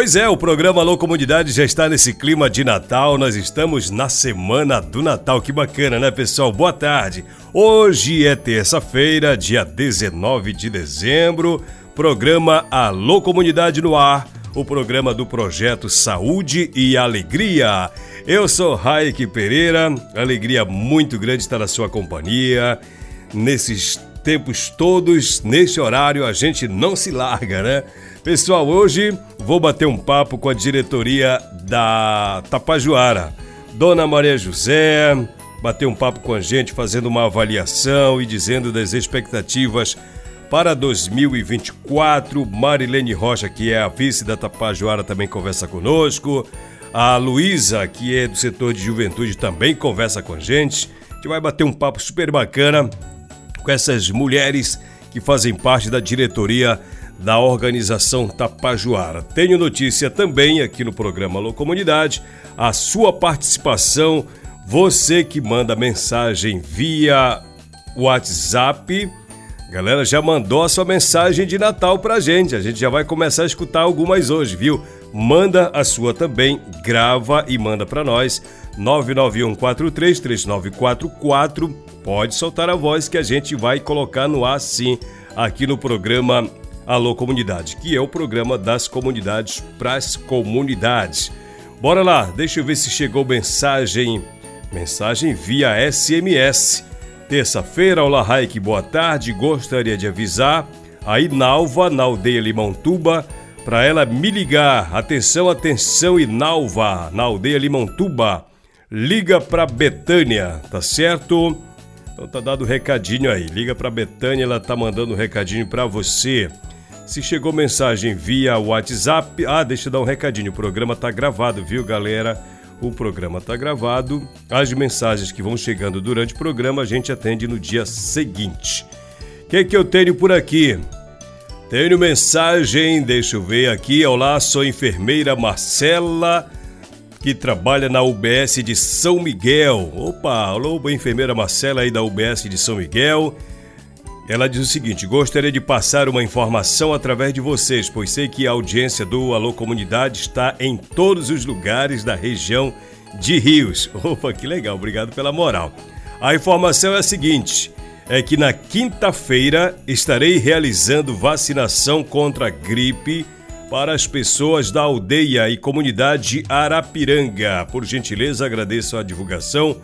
Pois é, o programa Alô Comunidade já está nesse clima de Natal. Nós estamos na semana do Natal. Que bacana, né, pessoal? Boa tarde. Hoje é terça-feira, dia 19 de dezembro. Programa Alô Comunidade no ar. O programa do projeto Saúde e Alegria. Eu sou Raik Pereira. Alegria muito grande estar na sua companhia. Nesses tempos todos, neste horário, a gente não se larga, né? Pessoal, hoje vou bater um papo com a diretoria da Tapajuara. Dona Maria José, bater um papo com a gente, fazendo uma avaliação e dizendo das expectativas para 2024. Marilene Rocha, que é a vice da Tapajuara, também conversa conosco. A Luísa, que é do setor de juventude, também conversa com a gente. A gente vai bater um papo super bacana com essas mulheres que fazem parte da diretoria da organização Tapajuara. Tenho notícia também aqui no programa Alô Comunidade, a sua participação, você que manda mensagem via WhatsApp. Galera, já mandou a sua mensagem de Natal pra gente. A gente já vai começar a escutar algumas hoje, viu? Manda a sua também, grava e manda para nós. 991433944. Pode soltar a voz que a gente vai colocar no ar sim aqui no programa Alô Comunidade, que é o programa das comunidades para as comunidades. Bora lá, deixa eu ver se chegou mensagem. Mensagem via SMS. Terça-feira, olá Raik, boa tarde. Gostaria de avisar a Inalva, na aldeia Limontuba, para ela me ligar. Atenção, atenção, Inalva, na aldeia Limontuba. Liga para Betânia, tá certo? Então tá dado o recadinho aí. Liga para Betânia, ela tá mandando um recadinho para você. Se chegou mensagem via WhatsApp, ah, deixa eu dar um recadinho, o programa tá gravado, viu, galera? O programa tá gravado. As mensagens que vão chegando durante o programa a gente atende no dia seguinte. O que, que eu tenho por aqui? Tenho mensagem, deixa eu ver aqui. Olá, sou enfermeira Marcela, que trabalha na UBS de São Miguel. Opa, alô, enfermeira Marcela aí da UBS de São Miguel. Ela diz o seguinte: gostaria de passar uma informação através de vocês, pois sei que a audiência do Alô Comunidade está em todos os lugares da região de Rios. Opa, que legal, obrigado pela moral. A informação é a seguinte: é que na quinta-feira estarei realizando vacinação contra a gripe para as pessoas da aldeia e comunidade Arapiranga. Por gentileza, agradeço a divulgação.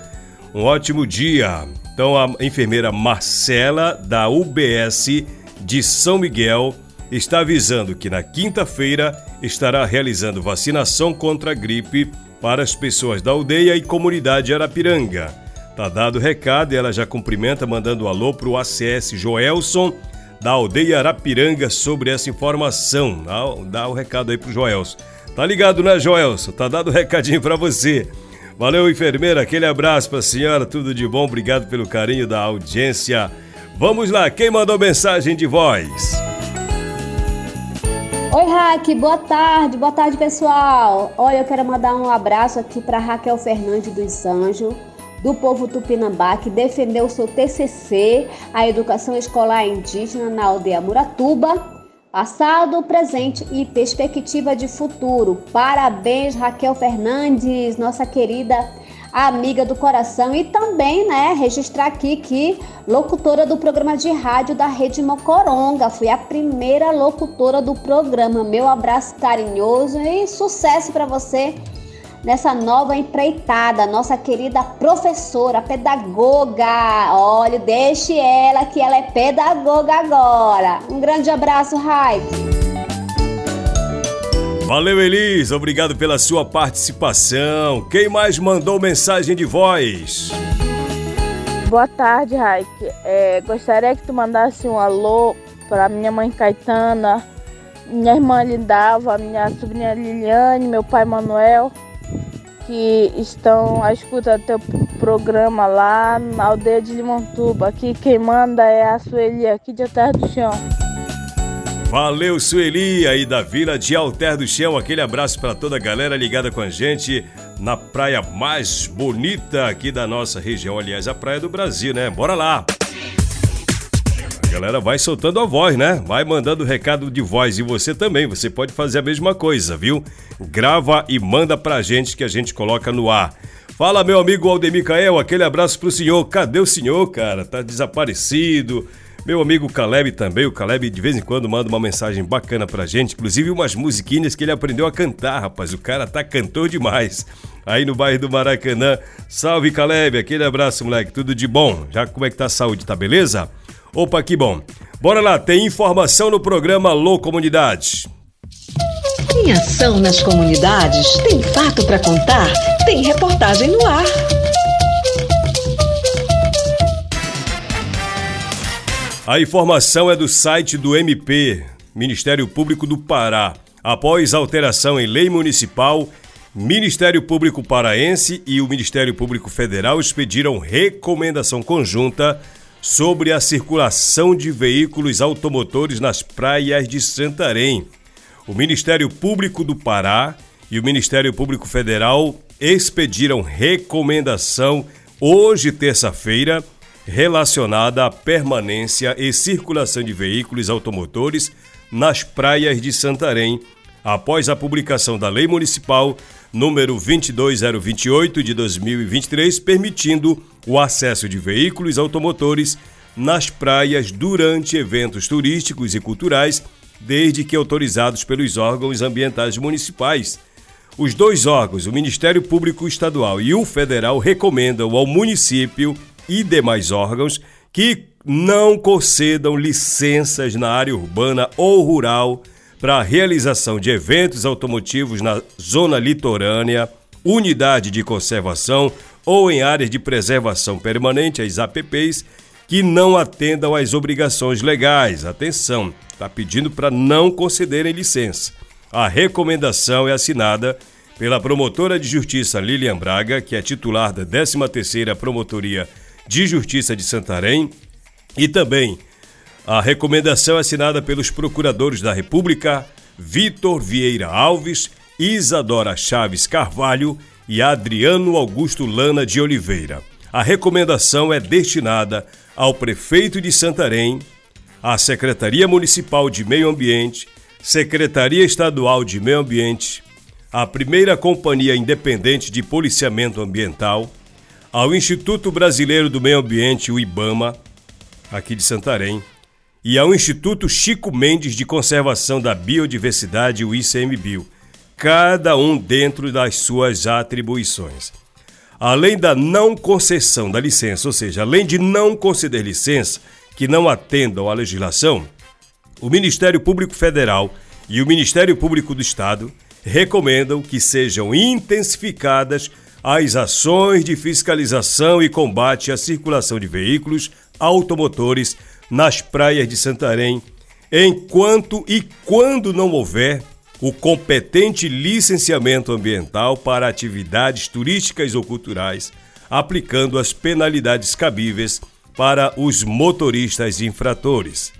Um ótimo dia. Então, a enfermeira Marcela, da UBS de São Miguel, está avisando que na quinta-feira estará realizando vacinação contra a gripe para as pessoas da aldeia e comunidade Arapiranga. Tá dado o recado e ela já cumprimenta mandando um alô para o ACS Joelson da aldeia Arapiranga sobre essa informação. Dá, o recado aí pro Joelson. Tá ligado, né, Joelson? Tá dado o recadinho para você. Valeu, enfermeira. Aquele abraço para a senhora. Tudo de bom. Obrigado pelo carinho da audiência. Vamos lá. Quem mandou mensagem de voz? Oi, Raque. Boa tarde. Boa tarde, pessoal. Olha, eu quero mandar um abraço aqui para Raquel Fernandes dos Anjos do povo tupinambá que defendeu o seu TCC, a educação escolar indígena na aldeia Muratuba, Passado, presente e perspectiva de futuro. Parabéns, Raquel Fernandes, nossa querida amiga do coração. E também, né, registrar aqui que locutora do programa de rádio da Rede Mocoronga. Fui a primeira locutora do programa. Meu abraço carinhoso e sucesso para você nessa nova empreitada, nossa querida professora, pedagoga. Olha, deixe ela que ela é pedagoga agora. Um grande abraço, Raik. Valeu, Elis. Obrigado pela sua participação. Quem mais mandou mensagem de voz? Boa tarde, Raik. É, gostaria que tu mandasse um alô para minha mãe Caetana, minha irmã Lindava, minha sobrinha Liliane, meu pai Manuel, que estão à escuta do teu programa lá na aldeia de Limontuba. Aqui quem manda é a Sueli aqui de Terra do Chão. Valeu, Sueli, aí da Vila de Alter do Chão. Aquele abraço para toda a galera ligada com a gente na praia mais bonita aqui da nossa região. Aliás, a praia do Brasil, né? Bora lá! A galera vai soltando a voz, né? Vai mandando recado de voz e você também. Você pode fazer a mesma coisa, viu? Grava e manda pra gente que a gente coloca no ar. Fala, meu amigo Aldemir Cael, aquele abraço pro senhor. Cadê o senhor, cara? Tá desaparecido meu amigo Caleb também, o Caleb de vez em quando manda uma mensagem bacana pra gente, inclusive umas musiquinhas que ele aprendeu a cantar, rapaz. O cara tá cantor demais. Aí no bairro do Maracanã. Salve Caleb, aquele abraço, moleque. Tudo de bom? Já como é que tá a saúde, tá beleza? Opa, que bom. Bora lá, tem informação no programa Alô Comunidade. Tem ação nas comunidades, tem fato para contar, tem reportagem no ar. A informação é do site do MP, Ministério Público do Pará. Após alteração em lei municipal, Ministério Público Paraense e o Ministério Público Federal expediram recomendação conjunta sobre a circulação de veículos automotores nas praias de Santarém. O Ministério Público do Pará e o Ministério Público Federal expediram recomendação hoje, terça-feira, relacionada à permanência e circulação de veículos automotores nas praias de Santarém, após a publicação da Lei Municipal número 22028 de 2023, permitindo o acesso de veículos automotores nas praias durante eventos turísticos e culturais, desde que autorizados pelos órgãos ambientais municipais. Os dois órgãos, o Ministério Público Estadual e o Federal, recomendam ao município e demais órgãos que não concedam licenças na área urbana ou rural para a realização de eventos automotivos na zona litorânea, unidade de conservação ou em áreas de preservação permanente, as APPs, que não atendam às obrigações legais. Atenção, está pedindo para não concederem licença. A recomendação é assinada pela promotora de justiça Lilian Braga, que é titular da 13ª Promotoria de Justiça de Santarém e também a recomendação assinada pelos procuradores da República Vitor Vieira Alves, Isadora Chaves Carvalho e Adriano Augusto Lana de Oliveira. A recomendação é destinada ao prefeito de Santarém, à Secretaria Municipal de Meio Ambiente, Secretaria Estadual de Meio Ambiente, à Primeira Companhia Independente de Policiamento Ambiental, ao Instituto Brasileiro do Meio Ambiente, o IBAMA, aqui de Santarém, e ao Instituto Chico Mendes de Conservação da Biodiversidade, o ICMBio, cada um dentro das suas atribuições. Além da não concessão da licença, ou seja, além de não conceder licença que não atendam à legislação, o Ministério Público Federal e o Ministério Público do Estado recomendam que sejam intensificadas as ações de fiscalização e combate à circulação de veículos automotores nas praias de Santarém, enquanto e quando não houver o competente licenciamento ambiental para atividades turísticas ou culturais, aplicando as penalidades cabíveis para os motoristas infratores.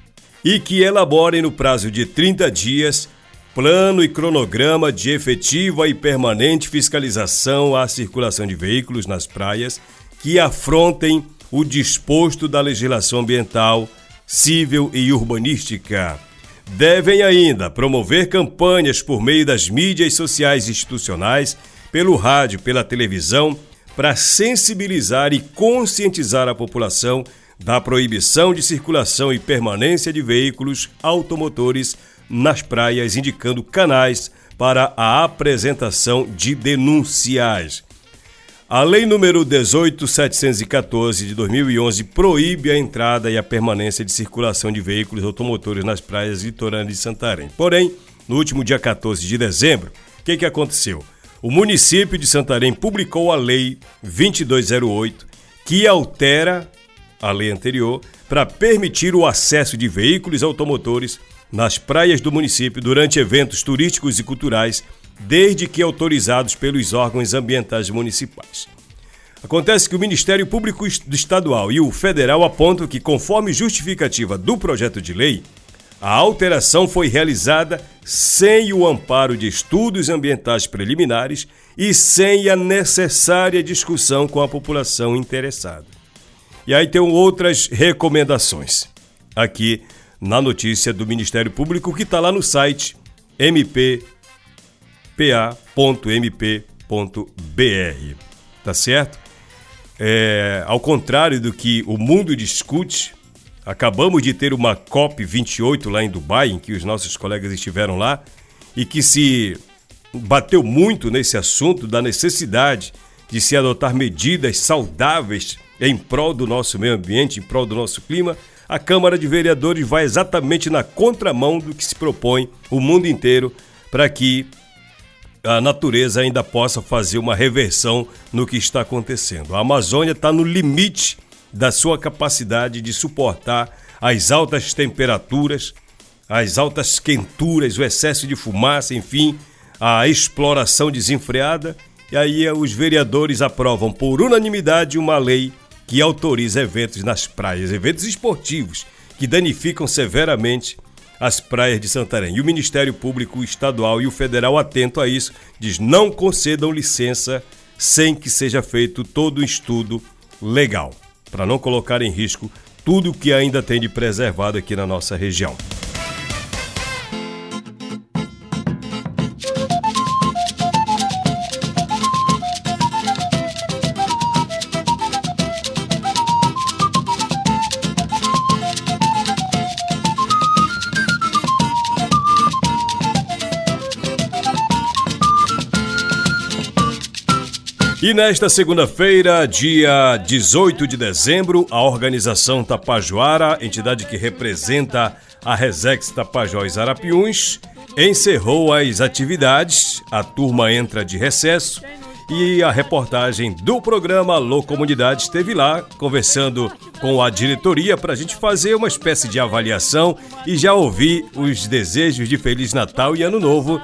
E que elaborem no prazo de 30 dias plano e cronograma de efetiva e permanente fiscalização à circulação de veículos nas praias que afrontem o disposto da legislação ambiental, civil e urbanística. Devem ainda promover campanhas por meio das mídias sociais institucionais, pelo rádio, pela televisão, para sensibilizar e conscientizar a população da proibição de circulação e permanência de veículos automotores nas praias, indicando canais para a apresentação de denunciais. A Lei número 18714 de 2011 proíbe a entrada e a permanência de circulação de veículos automotores nas praias litorâneas de Santarém. Porém, no último dia 14 de dezembro, o que, que aconteceu? O município de Santarém publicou a Lei 2208, que altera a lei anterior para permitir o acesso de veículos automotores nas praias do município durante eventos turísticos e culturais desde que autorizados pelos órgãos ambientais municipais. Acontece que o Ministério Público Estadual e o Federal apontam que, conforme justificativa do projeto de lei, a alteração foi realizada sem o amparo de estudos ambientais preliminares e sem a necessária discussão com a população interessada. E aí tem outras recomendações aqui na notícia do Ministério Público que está lá no site mp pa.mp.br. Tá certo? É, ao contrário do que o mundo discute, acabamos de ter uma COP28 lá em Dubai, em que os nossos colegas estiveram lá, e que se bateu muito nesse assunto da necessidade de se adotar medidas saudáveis em prol do nosso meio ambiente, em prol do nosso clima, a Câmara de Vereadores vai exatamente na contramão do que se propõe o mundo inteiro para que a natureza ainda possa fazer uma reversão no que está acontecendo. A Amazônia está no limite da sua capacidade de suportar as altas temperaturas, as altas quenturas, o excesso de fumaça, enfim, a exploração desenfreada. E aí os vereadores aprovam por unanimidade uma lei que autoriza eventos nas praias, eventos esportivos que danificam severamente as praias de Santarém. E o Ministério Público Estadual e o Federal, atento a isso, diz não concedam licença sem que seja feito todo o estudo legal, para não colocar em risco tudo o que ainda tem de preservado aqui na nossa região. E nesta segunda-feira, dia 18 de dezembro, a organização Tapajoara, entidade que representa a Resex Tapajós Arapiuns, encerrou as atividades. A turma entra de recesso e a reportagem do programa Alô Comunidade esteve lá conversando com a diretoria para a gente fazer uma espécie de avaliação e já ouvir os desejos de Feliz Natal e Ano Novo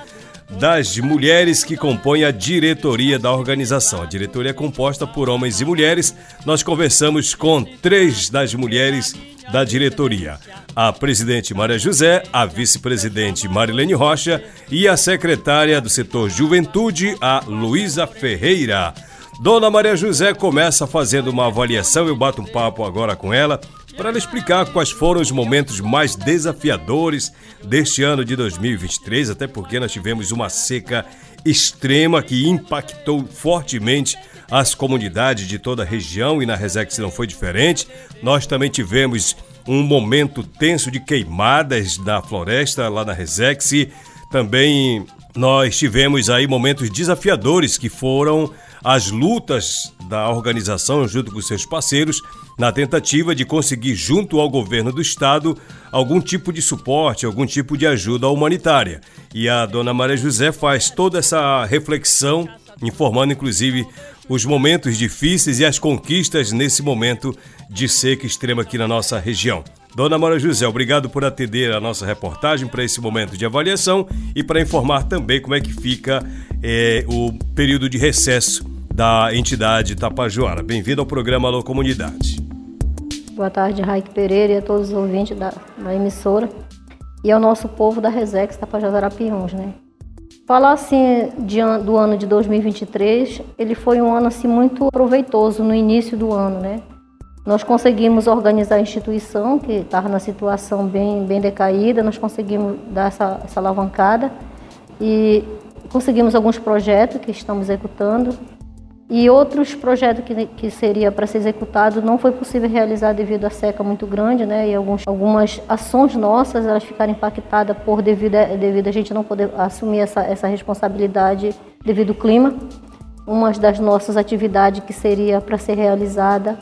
das mulheres que compõem a diretoria da organização. A diretoria é composta por homens e mulheres. Nós conversamos com três das mulheres da diretoria: a presidente Maria José, a vice-presidente Marilene Rocha e a secretária do setor Juventude, a Luísa Ferreira. Dona Maria José começa fazendo uma avaliação, eu bato um papo agora com ela para explicar quais foram os momentos mais desafiadores deste ano de 2023, até porque nós tivemos uma seca extrema que impactou fortemente as comunidades de toda a região e na Resex não foi diferente. Nós também tivemos um momento tenso de queimadas da floresta lá na Resex. Também nós tivemos aí momentos desafiadores que foram as lutas da organização junto com seus parceiros na tentativa de conseguir, junto ao governo do estado, algum tipo de suporte, algum tipo de ajuda humanitária. E a dona Maria José faz toda essa reflexão, informando inclusive os momentos difíceis e as conquistas nesse momento de seca extrema aqui na nossa região. Dona Maria José, obrigado por atender a nossa reportagem para esse momento de avaliação e para informar também como é que fica é, o período de recesso da entidade Tapajoara. Bem-vindo ao programa Alô Comunidade. Boa tarde, Raik Pereira e a todos os ouvintes da, da emissora e ao nosso povo da Resex Tapajós né? Falar assim de, do ano de 2023, ele foi um ano assim muito proveitoso no início do ano, né? Nós conseguimos organizar a instituição que estava na situação bem bem decaída, nós conseguimos dar essa, essa alavancada e conseguimos alguns projetos que estamos executando E outros projetos que, que seria para ser executado não foi possível realizar devido à seca muito grande, né? E alguns, algumas ações nossas elas ficaram impactadas por devido a, devido a gente não poder assumir essa, essa responsabilidade devido ao clima. Uma das nossas atividades que seria para ser realizada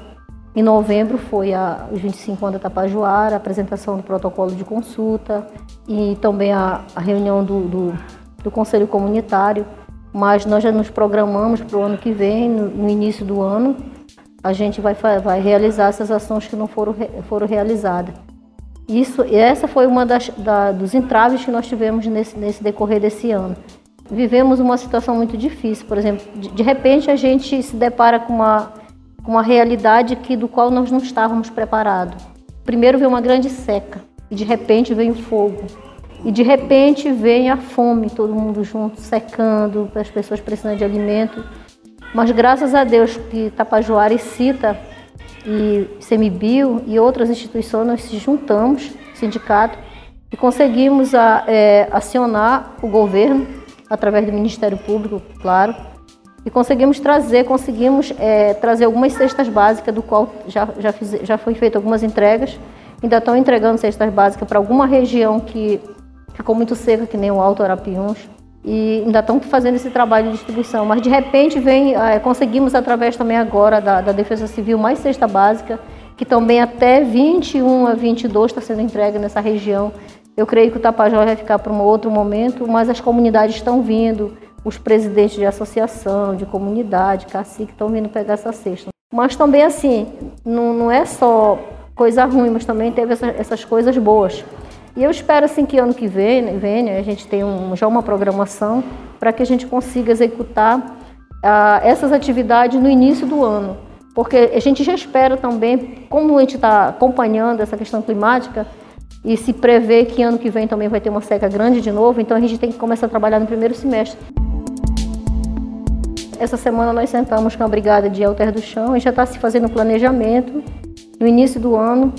em novembro foi a, os 25 anos da Tapajoara, a apresentação do protocolo de consulta e também a, a reunião do, do, do Conselho Comunitário mas nós já nos programamos para o ano que vem, no, no, início do ano, a gente vai, vai realizar essas ações que não foram, foram realizadas. Isso, essa foi uma das, da, dos entraves que nós tivemos nesse, nesse decorrer desse ano. Vivemos uma situação muito difícil, por exemplo, de, de repente a gente se depara com uma, com uma realidade que, do qual nós não estávamos preparados. Primeiro veio uma grande seca e de repente veio fogo e de repente vem a fome, todo mundo junto, secando, as pessoas precisando de alimento. Mas graças a Deus que Tapajoara e Cita e Semibio e outras instituições nós se juntamos, sindicato, e conseguimos a, é, acionar o governo através do Ministério Público, claro, e conseguimos trazer, conseguimos é, trazer algumas cestas básicas, do qual já, já, fiz, já foi feito algumas entregas, ainda estão entregando cestas básicas para alguma região que ficou muito seca, que nem o Alto Arapiuns, e ainda estão fazendo esse trabalho de distribuição. Mas de repente vem, é, conseguimos através também agora da, da, Defesa Civil mais cesta básica, que também até 21 a 22 está sendo entregue nessa região. Eu creio que o Tapajós vai ficar para um outro momento, mas as comunidades estão vindo, os presidentes de associação, de comunidade, cacique, estão vindo pegar essa cesta. Mas também assim, não, não é só coisa ruim, mas também teve essa, essas coisas boas. E eu espero assim que ano que vem, vem a gente tem um, já uma programação para que a gente consiga executar ah, essas atividades no início do ano. Porque a gente já espera também, como a gente está acompanhando essa questão climática, e se prevê que ano que vem também vai ter uma seca grande de novo, então a gente tem que começar a trabalhar no primeiro semestre. Essa semana nós sentamos com a Brigada de Alter do Chão e já está se fazendo o planejamento no início do ano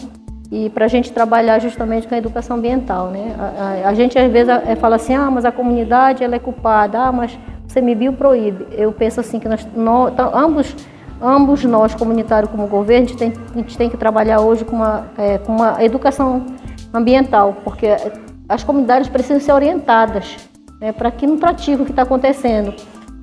e para a gente trabalhar justamente com a educação ambiental, né? A, a, a gente às vezes é, fala assim, ah, mas a comunidade ela é culpada, ah, mas o CMBio proíbe. Eu penso assim que nós, nós ambos, ambos nós, comunitário como governo, a gente tem, a gente tem que trabalhar hoje com uma, é, com uma educação ambiental, porque as comunidades precisam ser orientadas né, para que não pratiquem o que está acontecendo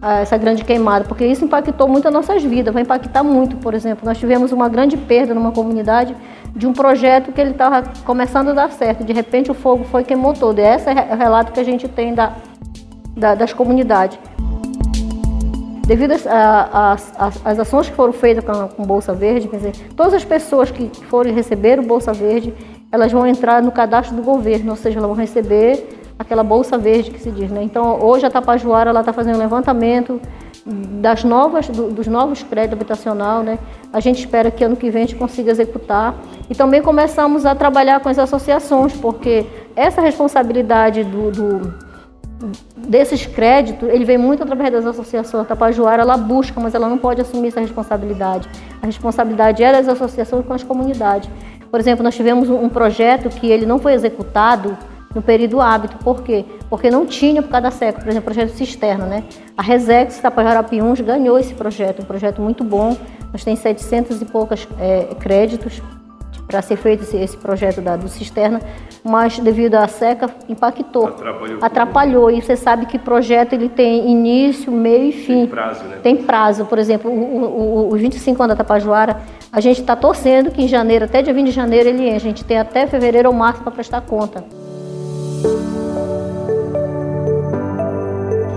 essa grande queimada, porque isso impactou muito as nossas vidas, vai impactar muito, por exemplo. Nós tivemos uma grande perda numa comunidade de um projeto que ele estava começando a dar certo. De repente o fogo foi queimou todo. E esse é o relato que a gente tem da, da das comunidades. Devido às ações que foram feitas com, com Bolsa Verde, dizer, todas as pessoas que forem receber o Bolsa Verde, elas vão entrar no cadastro do governo, ou seja, elas vão receber aquela bolsa verde que se diz, né? Então hoje a Tapajoara ela está fazendo um levantamento das novas, do, dos novos créditos habitacional, né? A gente espera que ano que vem a gente consiga executar e também começamos a trabalhar com as associações, porque essa responsabilidade do, do desses créditos, ele vem muito através das associações. A Tapajoara ela busca, mas ela não pode assumir essa responsabilidade. A responsabilidade é das associações com as comunidades. Por exemplo, nós tivemos um projeto que ele não foi executado no período hábito. Por quê? Porque não tinha por cada século, por exemplo, projeto cisterna, né? A Resex Tapajarapiuns ganhou esse projeto, um projeto muito bom. Nós temos 700 e poucos é, créditos para ser feito esse, esse projeto da, do cisterna, mas devido à seca impactou, atrapalhou. atrapalhou. E você sabe que projeto ele tem início, meio e fim. Tem prazo, né? Tem prazo. Por exemplo, o, o, o 25 anos da Tapajoara, a gente está torcendo que em janeiro, até dia 20 de janeiro, ele A gente tem até fevereiro ou março para prestar conta.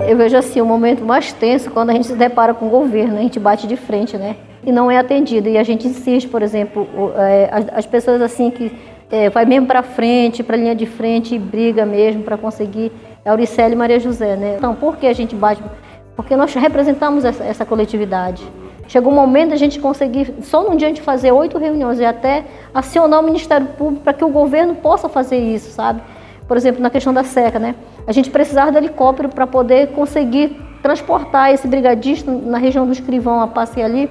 Eu vejo assim o um momento mais tenso quando a gente se depara com o governo, a gente bate de frente, né? E não é atendido. E a gente insiste, por exemplo, é, as pessoas assim que é, vai mesmo para frente, para a linha de frente e briga mesmo para conseguir. É Auricélio e Maria José, né? Então, por que a gente bate? Porque nós representamos essa, essa coletividade. Chegou o momento da gente conseguir, só num dia a gente fazer oito reuniões e até acionar o Ministério Público para que o governo possa fazer isso, sabe? por exemplo, na questão da seca, né? A gente precisava de helicóptero para poder conseguir transportar esse brigadista na região do Escrivão, a passe ali,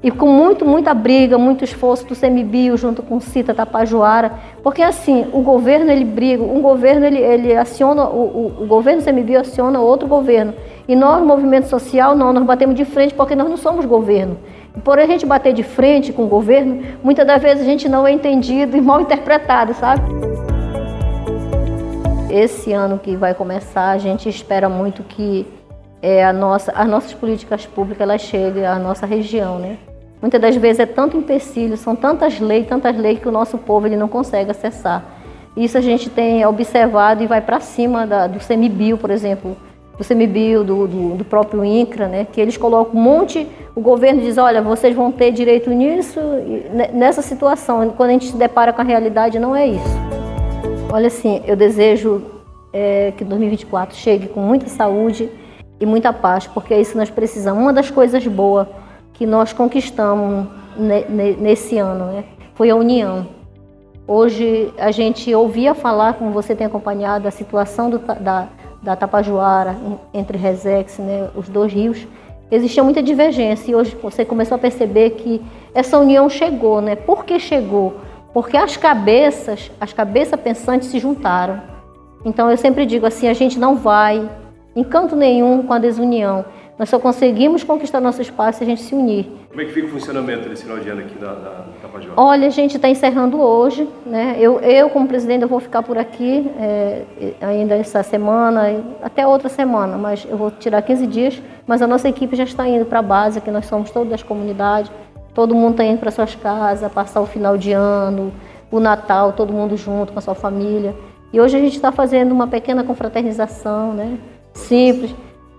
e com muito, muita briga, muito esforço do CMBio junto com CITA Tapajoara, porque assim, o governo ele briga, um governo ele, ele aciona, o, o, o governo CMBio aciona outro governo, E nós, movimento social, não, nós batemos de frente porque nós não somos governo. E por a gente bater de frente com o governo, muitas das vezes a gente não é entendido e mal interpretado, sabe? Esse ano que vai começar, a gente espera muito que é, a nossa, as nossas políticas públicas elas cheguem à nossa região, né? Muitas das vezes é tanto empecilho, são tantas leis, tantas leis que o nosso povo ele não consegue acessar. Isso a gente tem observado e vai para cima da, do semibio, por exemplo, do semibio, do, do, do, próprio INCRA, né? que eles colocam um monte, o governo diz, olha, vocês vão ter direito nisso, nessa situação. Quando a gente se depara com a realidade, não é isso. Olha assim, eu desejo é, que 2024 chegue com muita saúde e muita paz, porque é isso que nós precisamos. Uma das coisas boas que nós conquistamos nesse ano, né? Foi a união. Hoje a gente ouvia falar, como você tem acompanhado, a situação do, da, da Tapajoara entre Resex, né, os dois rios, existia muita divergência e hoje você começou a perceber que essa união chegou, né? Por que chegou? Porque as cabeças, as cabeças pensantes se juntaram. Então eu sempre digo assim, a gente não vai em canto nenhum com a desunião. Nós só conseguimos conquistar nosso espaço se a gente se unir. Como é que fica o funcionamento desse final de ano aqui da, da Tapajós? Olha, a gente está encerrando hoje. Né? Eu, eu, como presidente, eu vou ficar por aqui é, ainda essa semana, até outra semana, mas eu vou tirar 15 dias. Mas a nossa equipe já está indo para a base, que nós somos todas das comunidades. Todo mundo está indo para suas casas, passar o final de ano, o Natal, todo mundo junto com a sua família. E hoje a gente está fazendo uma pequena confraternização, né? Simples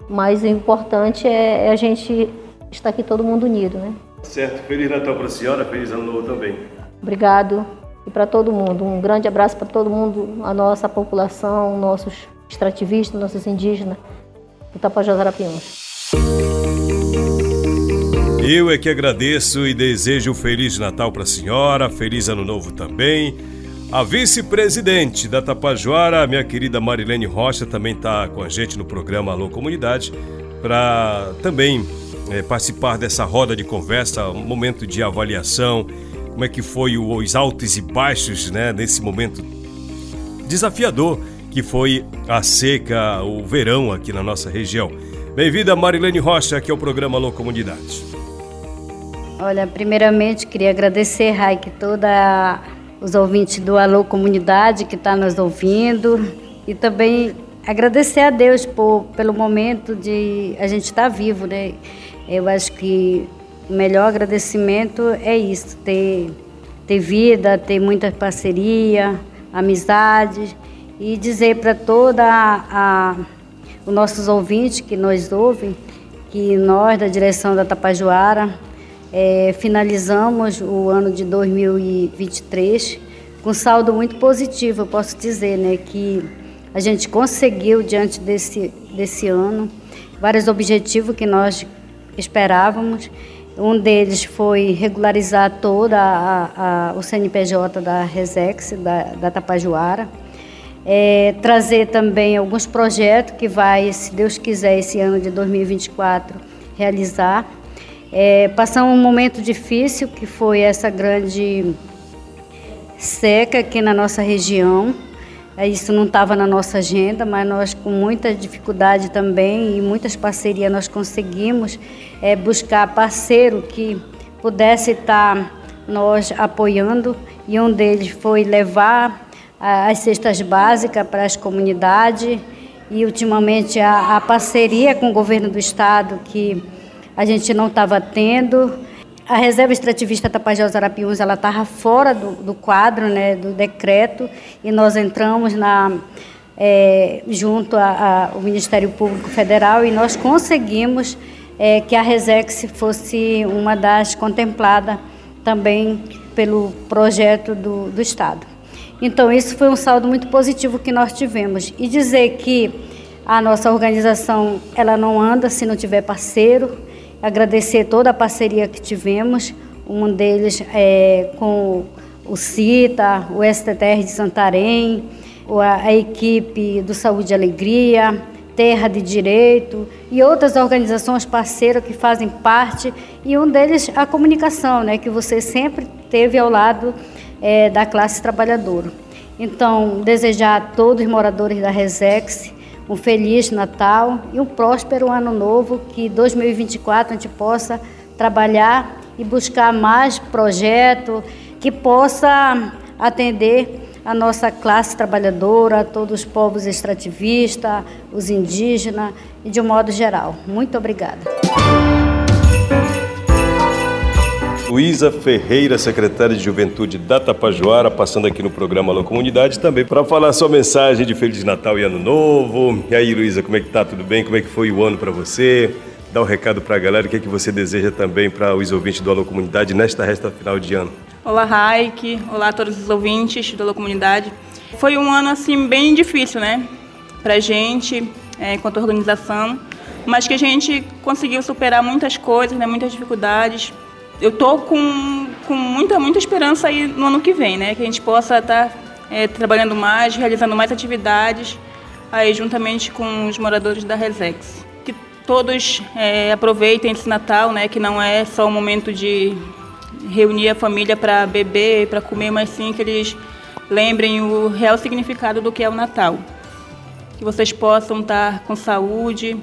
mas o importante é, é a gente estar aqui todo mundo unido, né? Certo. Feliz Natal para a senhora, feliz ano novo também. Obrigado. E para todo mundo. Um grande abraço para todo mundo, a nossa população, nossos extrativistas, nossos indígenas do Tapajós Arapiuns. Eu é que agradeço e desejo um Feliz Natal para a senhora, Feliz Ano Novo também. A vice-presidente da Tapajoara, minha querida Marilene Rocha, também está com a gente no programa Alô Comunidade para também é, participar dessa roda de conversa, um momento de avaliação, como é que foi os altos e baixos né, nesse momento desafiador que foi a seca, o verão aqui na nossa região. Bem-vinda Marilene Rocha aqui ao programa Alô Comunidade. Olha, primeiramente queria agradecer, Raik, toda os ouvintes do Alô Comunidade que está nos ouvindo e também agradecer a Deus por, pelo momento de a gente estar tá vivo, né? Eu acho que o melhor agradecimento é isso, ter, ter vida, ter muita parceria, amizade e dizer para toda a, a, os nossos ouvintes que nos ouvem que nós da direção da Tapajoara é, finalizamos o ano de 2023 com saldo muito positivo, eu posso dizer, né, que a gente conseguiu diante desse, desse ano vários objetivos que nós esperávamos. Um deles foi regularizar toda o CNPJ da Resex, da, da Tapajoara. É, trazer também alguns projetos que vai, se Deus quiser, esse ano de 2024 realizar. É, passamos um momento difícil, que foi essa grande seca aqui na nossa região. É, isso não estava na nossa agenda, mas nós, com muita dificuldade também e muitas parcerias, nós conseguimos é, buscar parceiro que pudesse estar nós apoiando. E um deles foi levar as cestas básicas para as comunidades. E, ultimamente, a, a parceria com o governo do Estado, que a gente não estava tendo. A reserva extrativista Tapajós Arapiuns ela estava fora do, do, quadro, né, do decreto, e nós entramos na é, junto ao Ministério Público Federal e nós conseguimos é, que a Resex fosse uma das contempladas também pelo projeto do, do Estado. Então, isso foi um saldo muito positivo que nós tivemos. E dizer que a nossa organização ela não anda se não tiver parceiro, agradecer toda a parceria que tivemos, um deles é, com o CITA, o STTR de Santarém, a equipe do Saúde e Alegria, Terra de Direito e outras organizações parceiras que fazem parte, e um deles a comunicação, né, que você sempre teve ao lado é, da classe trabalhadora. Então, desejar a todos os moradores da Resex um feliz Natal e um próspero ano novo, que 2024 a gente possa trabalhar e buscar mais projeto que possa atender a nossa classe trabalhadora, todos os povos extrativistas, os indígenas e de um modo geral. Muito obrigada. Luísa Ferreira, secretária de Juventude da Tapajoara, passando aqui no programa Alô Comunidade também para falar sua mensagem de Feliz Natal e Ano Novo. E aí, Luísa, como é que tá? Tudo bem? Como é que foi o ano para você? Dá um recado para a galera, o que é que você deseja também para os ouvintes do Alô Comunidade nesta resta final de ano? Olá, Raik. Olá a todos os ouvintes do Alô Comunidade. Foi um ano, assim, bem difícil, né? Pra gente, é, organização, mas que a gente conseguiu superar muitas coisas, né? Muitas dificuldades eu tô com, com muita, muita esperança aí no ano que vem, né? Que a gente possa estar tá, é, trabalhando mais, realizando mais atividades aí juntamente com os moradores da Resex. Que todos é, aproveitem esse Natal, né? Que não é só um momento de reunir a família para beber, para comer, mas sim que eles lembrem o real significado do que é o Natal. Que vocês possam estar com saúde,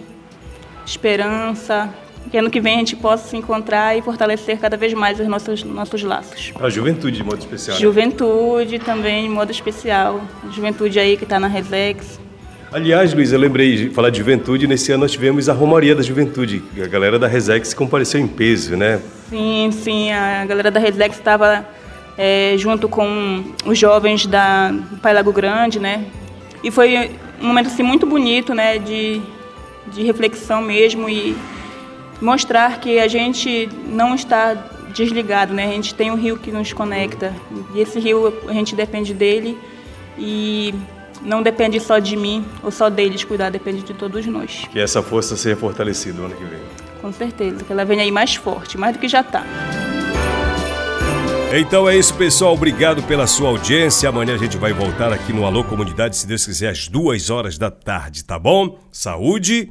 esperança, que ano que vem a gente possa se encontrar e fortalecer cada vez mais os nossos, nossos laços. A juventude de modo especial. Né? Juventude também de modo especial. Juventude aí que está na Resex. Aliás, Luiz, eu lembrei de falar de juventude. Nesse ano nós tivemos a Romaria da Juventude. A galera da Resex compareceu em peso, né? Sim, sim. A galera da Resex estava é, junto com os jovens da Pai Lago Grande, né? E foi um momento assim, muito bonito, né? De, de reflexão mesmo e mostrar que a gente não está desligado, né? A gente tem um rio que nos conecta e esse rio a gente depende dele e não depende só de mim ou só deles cuidar, depende de todos nós. Que essa força seja fortalecida no ano que vem. Com certeza, que ela venha aí mais forte, mais do que já está. Então é isso, pessoal. Obrigado pela sua audiência. Amanhã a gente vai voltar aqui no Alô Comunidade, se Deus quiser, às duas horas da tarde, tá bom? Saúde